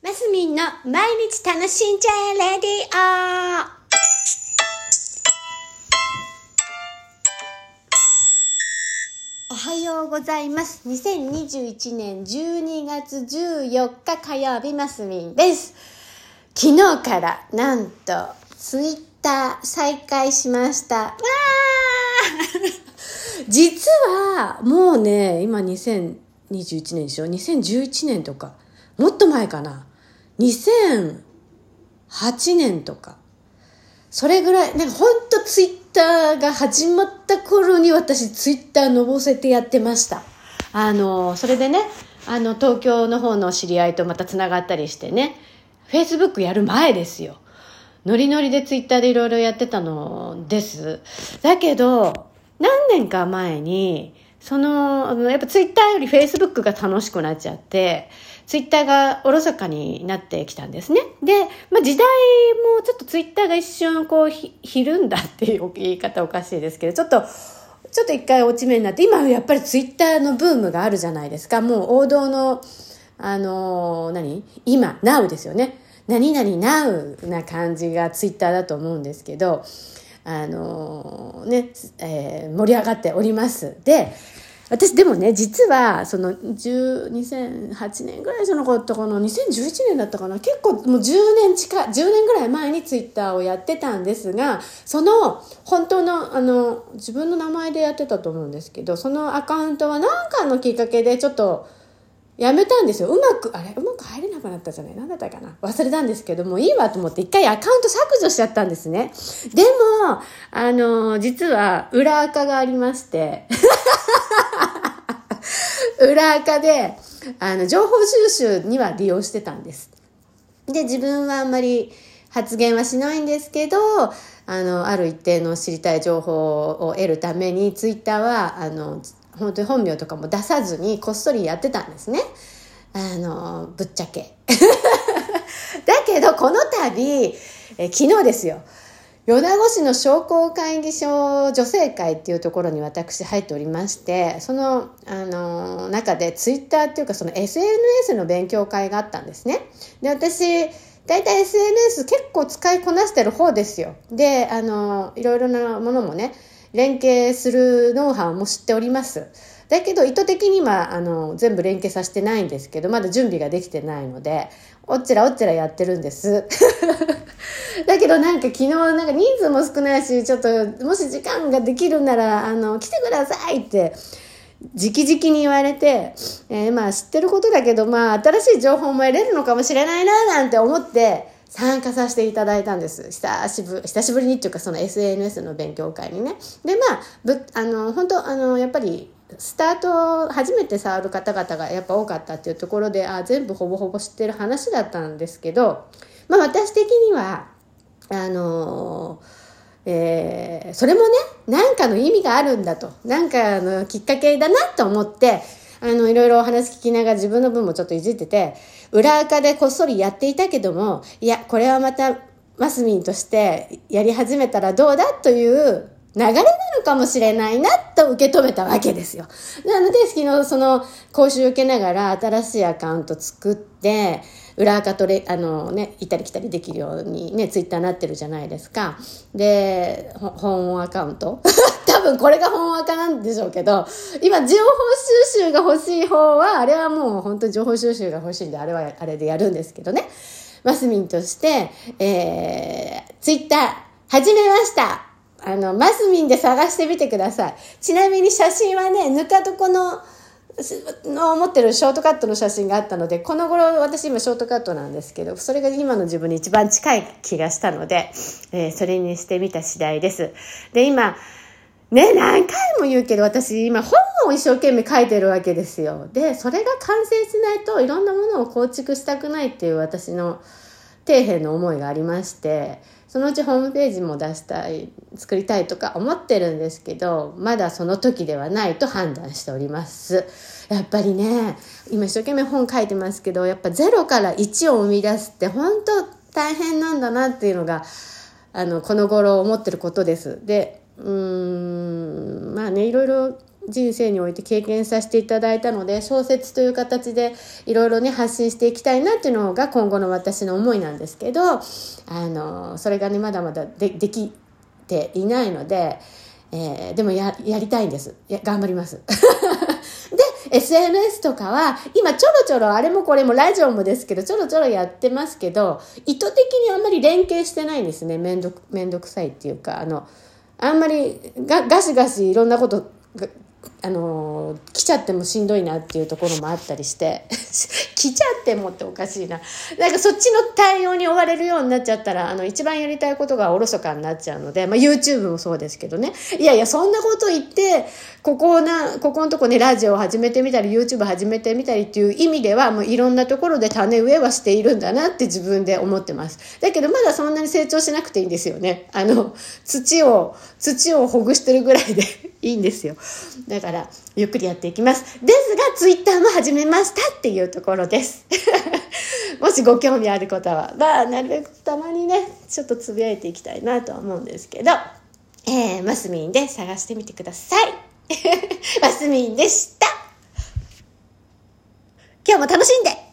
マスミンの毎日楽しんじゃえレディオおはようございます。2021年12月14日火曜日マスミンです。昨日からなんとツイッター再開しました。わー 実はもうね、今2021年でしょ ?2011 年とか、もっと前かな。2008年とか。それぐらい、なんかほんとツイッターが始まった頃に私ツイッターのぼせてやってました。あの、それでね、あの、東京の方の知り合いとまた繋がったりしてね、Facebook やる前ですよ。ノリノリでツイッターでいろいろやってたのです。だけど、何年か前に、その、やっぱツイッターよりフェイスブックが楽しくなっちゃって、ツイッターがおろそかになってきたんですね。で、まあ時代もちょっとツイッターが一瞬こうひ、ひるんだっていう言い方おかしいですけど、ちょっと、ちょっと一回落ち目になって、今やっぱりツイッターのブームがあるじゃないですか。もう王道の、あのー何？今、now ですよね。何々 now な感じがツイッターだと思うんですけど、あのね、えー盛り上がっております。で、私でもね、実は、その、2008年ぐらいじゃなかったかな、2011年だったかな、結構もう10年近、10年ぐらい前にツイッターをやってたんですが、その、本当の、あの、自分の名前でやってたと思うんですけど、そのアカウントは何かのきっかけでちょっと、やめたんですよ。うまく、あれ？うまく入れなくなったじゃない？何だったかな？忘れたんですけども、いいわと思って一回アカウント削除しちゃったんですね。でも、あの、実は裏垢がありまして、裏垢で、あの、情報収集には利用してたんです。で、自分はあんまり発言はしないんですけど、あの、ある一定の知りたい情報を得るために、ツイッターは、あの、本当に本名とかも出さずにこっそりやってたんですね。あの、ぶっちゃけ。だけど、この度、え昨日ですよ。米子市の商工会議所女性会っていうところに私入っておりまして、その、あの、中でツイッターっていうかその SNS の勉強会があったんですね。で、私、大体 SNS 結構使いこなしてる方ですよ。で、あの、いろいろなものもね、連携するノウハウも知っております。だけど意図的に今、あの、全部連携させてないんですけど、まだ準備ができてないので、おっちらおっちらやってるんです。だけどなんか昨日なんか人数も少ないし、ちょっともし時間ができるなら、あの、来てくださいって、直々に言われて、えーまあ知ってることだけど、まあ新しい情報も得れるのかもしれないななんて思って参加させていただいたんです。久しぶり、久しぶりにっていうかその SNS の勉強会にね。で、まあ、ぶあの、本当あの、やっぱり、スタート初めて触る方々がやっぱ多かったっていうところで、あ全部ほぼほぼ知ってる話だったんですけど、まあ私的には、あのえーそれもね、何かの意味があるんだと、何かのきっかけだなと思って、あの、いろいろお話聞きながら自分の分もちょっといじってて、裏垢でこっそりやっていたけども、いや、これはまた、マスミンとしてやり始めたらどうだという流れなのかもしれないなと受け止めたわけですよ。なので、昨日その講習受けながら新しいアカウント作って、裏垢とれ、あのね、行ったり来たりできるようにね、ツイッターなってるじゃないですか。で、本アカウント？分これが本アカなんでしょうけど、今情報収集が欲しい方は、あれはもう本当に情報収集が欲しいんで、あれはあれでやるんですけどね。マスミンとして、えー、ツイッター始めました。あの、マスミンで探してみてください。ちなみに写真はね、ぬか床の、の持ってるショートカットの写真があったので、この頃私今ショートカットなんですけど、それが今の自分に一番近い気がしたので、えーそれにしてみた次第です。で、今、ね、何回も言うけど、私今本を一生懸命書いてるわけですよ。で、それが完成しないといろんなものを構築したくないっていう私の底辺の思いがありまして、そのうちホームページも出したい、作りたいとか思ってるんですけど、まだその時ではないと判断しております。やっぱりね、今一生懸命本書いてますけど、やっぱ0から1を生み出すって本当大変なんだなっていうのが、あの、この頃思ってることです。で、うーん、まあね、いろいろ人生において経験させていただいたので、小説という形でいろいろね、発信していきたいなっていうのが今後の私の思いなんですけど、あの、それがね、まだまだでできていないので、えー、でもや、やりたいんです。や、頑張ります。で、SNS とかは、今ちょろちょろ、あれもこれもラジオもですけど、ちょろちょろやってますけど、意図的にあんまり連携してないんですね。めんどく、めんどくさいっていうか、あの、あんまりガガシガシいろんなことあの、来ちゃってもしんどいなっていうところもあったりして 来ちゃってもっておかしいな。なんかそっちの対応に追われるようになっちゃったらあの一番やりたいことがおろそかになっちゃうので、まあ、YouTube もそうですけどね。いやいやそんなこと言ってここなここのとこねラジオを始めてみたり YouTube 始めてみたりっていう意味ではもういろんなところで種植えはしているんだなって自分で思ってます。だけどまだそんなに成長しなくていいんですよね。あの土を土をほぐしてるぐらいでいいんですよ。だからゆっくりやっていきます。ですが、ツイッターも始めましたっていうところです。もしご興味ある方は、まあ、なるべくたまにね、ちょっとつぶやいていきたいなとは思うんですけど、えー、マスミンで探してみてください。マスミンでした。今日も楽しんで